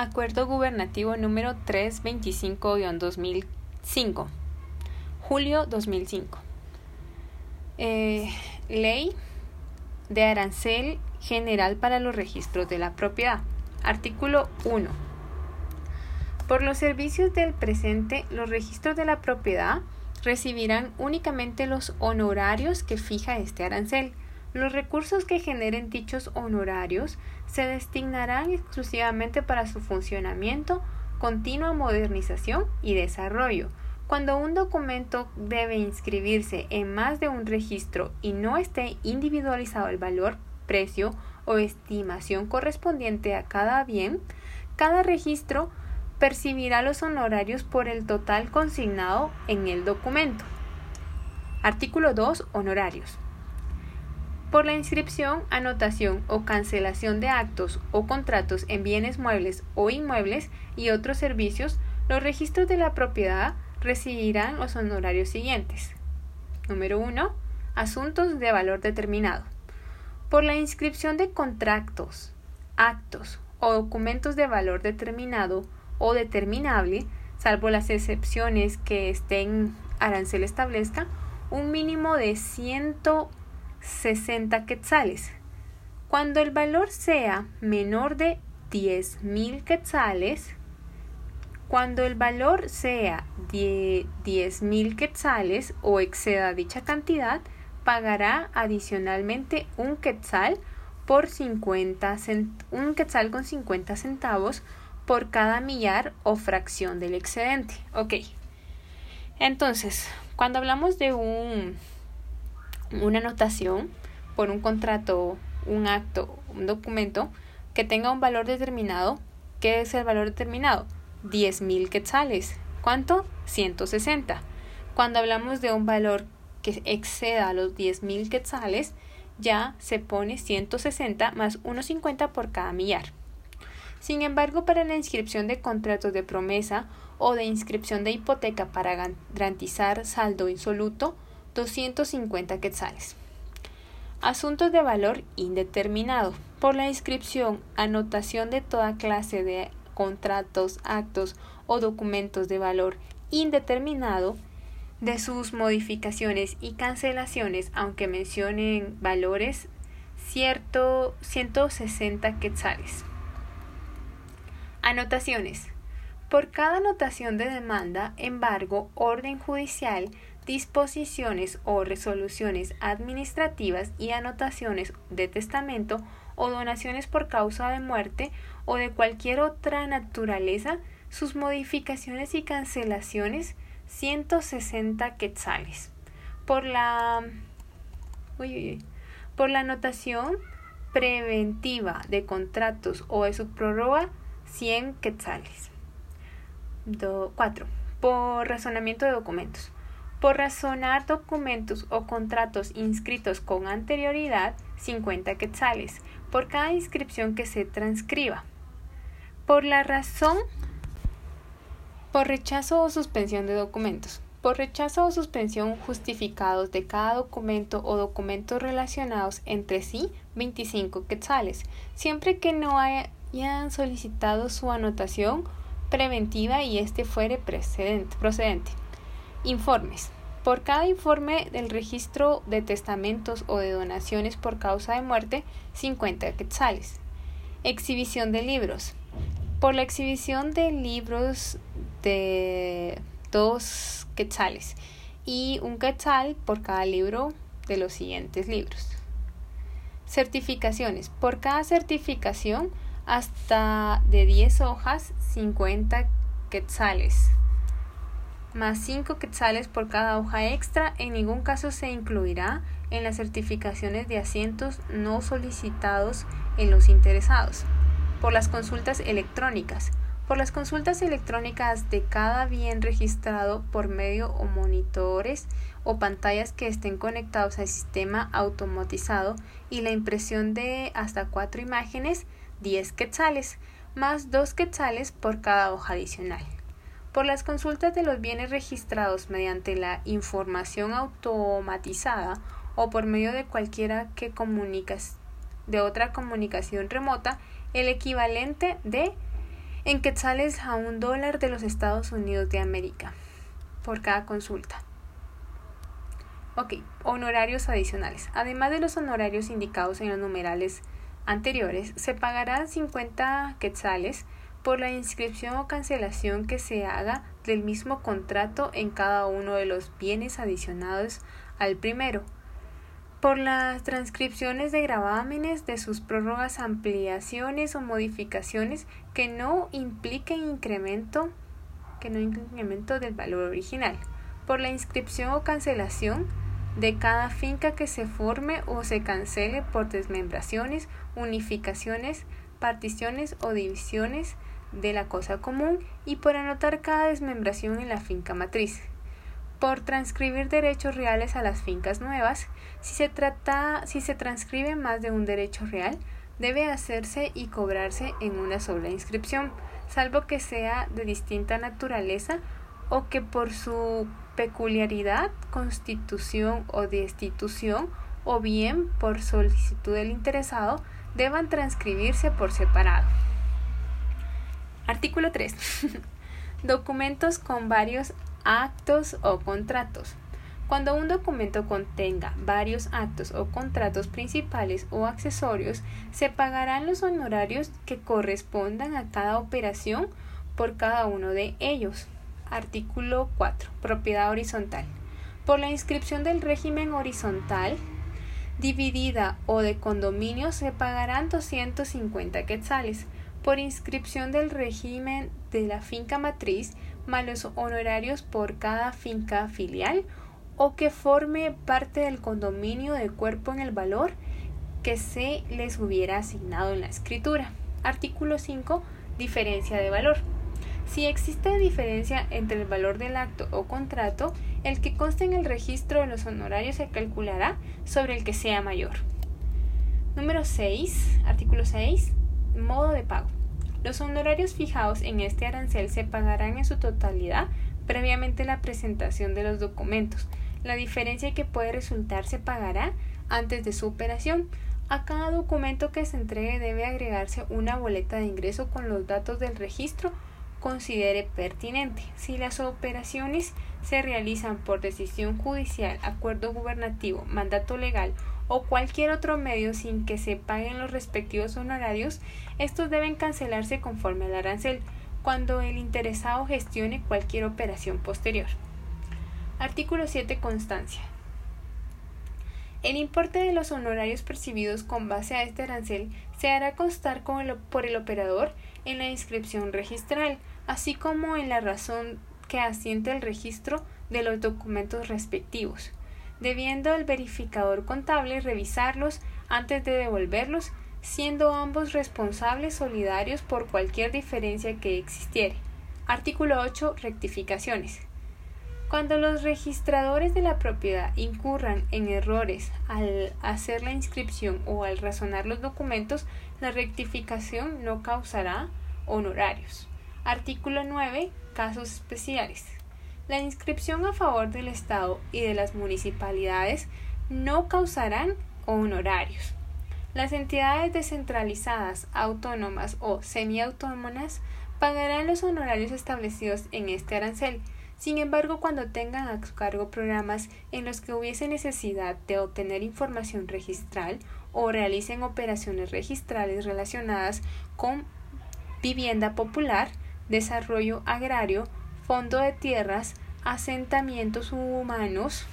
Acuerdo Gubernativo número 325-2005, julio 2005. Eh, ley de arancel general para los registros de la propiedad. Artículo 1. Por los servicios del presente, los registros de la propiedad recibirán únicamente los honorarios que fija este arancel. Los recursos que generen dichos honorarios se destinarán exclusivamente para su funcionamiento, continua modernización y desarrollo. Cuando un documento debe inscribirse en más de un registro y no esté individualizado el valor, precio o estimación correspondiente a cada bien, cada registro percibirá los honorarios por el total consignado en el documento. Artículo 2. Honorarios. Por la inscripción, anotación o cancelación de actos o contratos en bienes muebles o inmuebles y otros servicios, los registros de la propiedad recibirán los honorarios siguientes. Número 1. Asuntos de valor determinado. Por la inscripción de contratos, actos o documentos de valor determinado o determinable, salvo las excepciones que estén arancel establezca, un mínimo de 160 quetzales. Cuando el valor sea menor de 10.000 quetzales, cuando el valor sea de 10.000 quetzales o exceda dicha cantidad, pagará adicionalmente un quetzal por 50 un quetzal con 50 centavos por cada millar o fracción del excedente. Ok. Entonces, cuando hablamos de un, una anotación por un contrato, un acto, un documento que tenga un valor determinado, ¿qué es el valor determinado? 10.000 quetzales. ¿Cuánto? 160. Cuando hablamos de un valor que exceda los 10.000 quetzales, ya se pone 160 más 1.50 por cada millar. Sin embargo, para la inscripción de contratos de promesa o de inscripción de hipoteca para garantizar saldo insoluto, 250 quetzales. Asuntos de valor indeterminado. Por la inscripción, anotación de toda clase de contratos, actos o documentos de valor indeterminado, de sus modificaciones y cancelaciones, aunque mencionen valores, cierto 160 quetzales. Anotaciones. Por cada anotación de demanda, embargo, orden judicial, disposiciones o resoluciones administrativas y anotaciones de testamento o donaciones por causa de muerte o de cualquier otra naturaleza, sus modificaciones y cancelaciones 160 quetzales. Por la por la anotación preventiva de contratos o de su prórroga 100 quetzales. 4. Por razonamiento de documentos. Por razonar documentos o contratos inscritos con anterioridad, 50 quetzales. Por cada inscripción que se transcriba. Por la razón. Por rechazo o suspensión de documentos. Por rechazo o suspensión justificados de cada documento o documentos relacionados entre sí, 25 quetzales, siempre que no haya han solicitado su anotación preventiva y este fuere procedente. Informes. Por cada informe del registro de testamentos o de donaciones por causa de muerte, 50 quetzales. Exhibición de libros. Por la exhibición de libros de dos quetzales y un quetzal por cada libro de los siguientes libros. Certificaciones. Por cada certificación, hasta de 10 hojas 50 quetzales más 5 quetzales por cada hoja extra. En ningún caso se incluirá en las certificaciones de asientos no solicitados en los interesados. Por las consultas electrónicas. Por las consultas electrónicas de cada bien registrado por medio o monitores o pantallas que estén conectados al sistema automatizado y la impresión de hasta cuatro imágenes 10 quetzales, más 2 quetzales por cada hoja adicional. Por las consultas de los bienes registrados mediante la información automatizada o por medio de cualquiera que comunicas de otra comunicación remota, el equivalente de en quetzales a un dólar de los Estados Unidos de América por cada consulta. Ok, honorarios adicionales. Además de los honorarios indicados en los numerales anteriores, se pagarán 50 quetzales por la inscripción o cancelación que se haga del mismo contrato en cada uno de los bienes adicionados al primero, por las transcripciones de gravámenes de sus prórrogas, ampliaciones o modificaciones que no impliquen incremento, que no incremento del valor original, por la inscripción o cancelación de cada finca que se forme o se cancele por desmembraciones, unificaciones, particiones o divisiones de la cosa común y por anotar cada desmembración en la finca matriz. Por transcribir derechos reales a las fincas nuevas, si se trata, si se transcribe más de un derecho real, debe hacerse y cobrarse en una sola inscripción, salvo que sea de distinta naturaleza o que por su peculiaridad, constitución o destitución, o bien por solicitud del interesado, deban transcribirse por separado. Artículo 3. Documentos con varios actos o contratos. Cuando un documento contenga varios actos o contratos principales o accesorios, se pagarán los honorarios que correspondan a cada operación por cada uno de ellos. Artículo 4. Propiedad horizontal. Por la inscripción del régimen horizontal dividida o de condominio se pagarán 250 quetzales por inscripción del régimen de la finca matriz más los honorarios por cada finca filial o que forme parte del condominio de cuerpo en el valor que se les hubiera asignado en la escritura. Artículo 5. Diferencia de valor. Si existe diferencia entre el valor del acto o contrato, el que conste en el registro de los honorarios se calculará sobre el que sea mayor. Número 6. Artículo 6. Modo de pago. Los honorarios fijados en este arancel se pagarán en su totalidad previamente la presentación de los documentos. La diferencia que puede resultar se pagará antes de su operación. A cada documento que se entregue debe agregarse una boleta de ingreso con los datos del registro considere pertinente. Si las operaciones se realizan por decisión judicial, acuerdo gubernativo, mandato legal o cualquier otro medio sin que se paguen los respectivos honorarios, estos deben cancelarse conforme al arancel cuando el interesado gestione cualquier operación posterior. Artículo 7. Constancia. El importe de los honorarios percibidos con base a este arancel se hará constar por el operador en la inscripción registral, así como en la razón que asiente el registro de los documentos respectivos debiendo el verificador contable revisarlos antes de devolverlos, siendo ambos responsables solidarios por cualquier diferencia que existiere. Artículo 8. Rectificaciones. Cuando los registradores de la propiedad incurran en errores al hacer la inscripción o al razonar los documentos, la rectificación no causará honorarios. Artículo 9. Casos especiales. La inscripción a favor del Estado y de las municipalidades no causarán honorarios. Las entidades descentralizadas, autónomas o semiautónomas pagarán los honorarios establecidos en este arancel. Sin embargo, cuando tengan a su cargo programas en los que hubiese necesidad de obtener información registral o realicen operaciones registrales relacionadas con vivienda popular, desarrollo agrario, fondo de tierras, asentamientos humanos,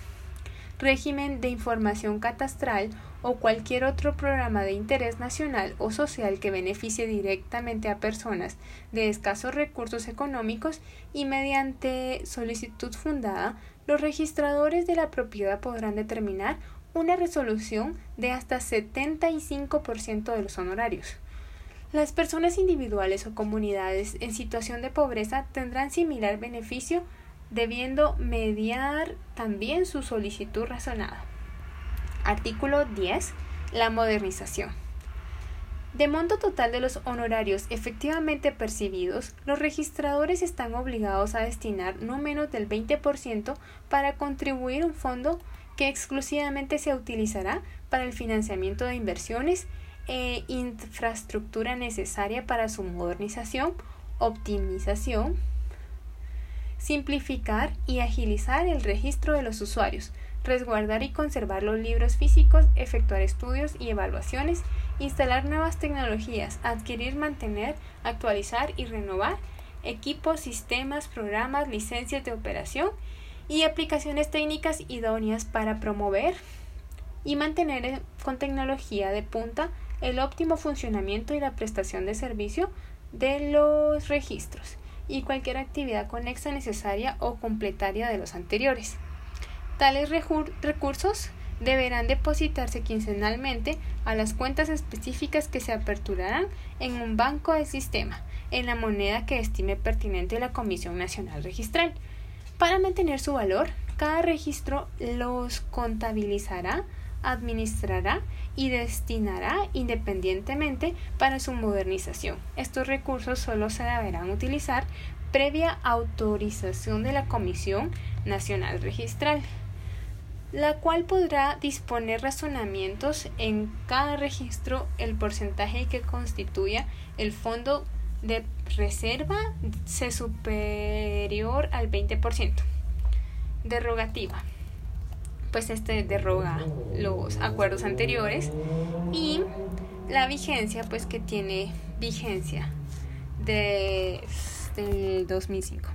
régimen de información catastral o cualquier otro programa de interés nacional o social que beneficie directamente a personas de escasos recursos económicos y mediante solicitud fundada, los registradores de la propiedad podrán determinar una resolución de hasta 75% de los honorarios. Las personas individuales o comunidades en situación de pobreza tendrán similar beneficio debiendo mediar también su solicitud razonada. Artículo 10. La modernización. De monto total de los honorarios efectivamente percibidos, los registradores están obligados a destinar no menos del 20% para contribuir un fondo que exclusivamente se utilizará para el financiamiento de inversiones e infraestructura necesaria para su modernización optimización, simplificar y agilizar el registro de los usuarios, resguardar y conservar los libros físicos, efectuar estudios y evaluaciones, instalar nuevas tecnologías, adquirir, mantener, actualizar y renovar equipos, sistemas, programas, licencias de operación y aplicaciones técnicas idóneas para promover y mantener con tecnología de punta el óptimo funcionamiento y la prestación de servicio de los registros y cualquier actividad conexa necesaria o completaria de los anteriores. Tales recursos deberán depositarse quincenalmente a las cuentas específicas que se aperturarán en un banco del sistema, en la moneda que estime pertinente la Comisión Nacional Registral. Para mantener su valor, cada registro los contabilizará, administrará y destinará independientemente para su modernización. Estos recursos solo se deberán utilizar previa autorización de la Comisión Nacional Registral la cual podrá disponer razonamientos en cada registro el porcentaje que constituya el fondo de reserva se superior al 20%. Derogativa. Pues este derroga los acuerdos anteriores y la vigencia pues que tiene vigencia de, 2005.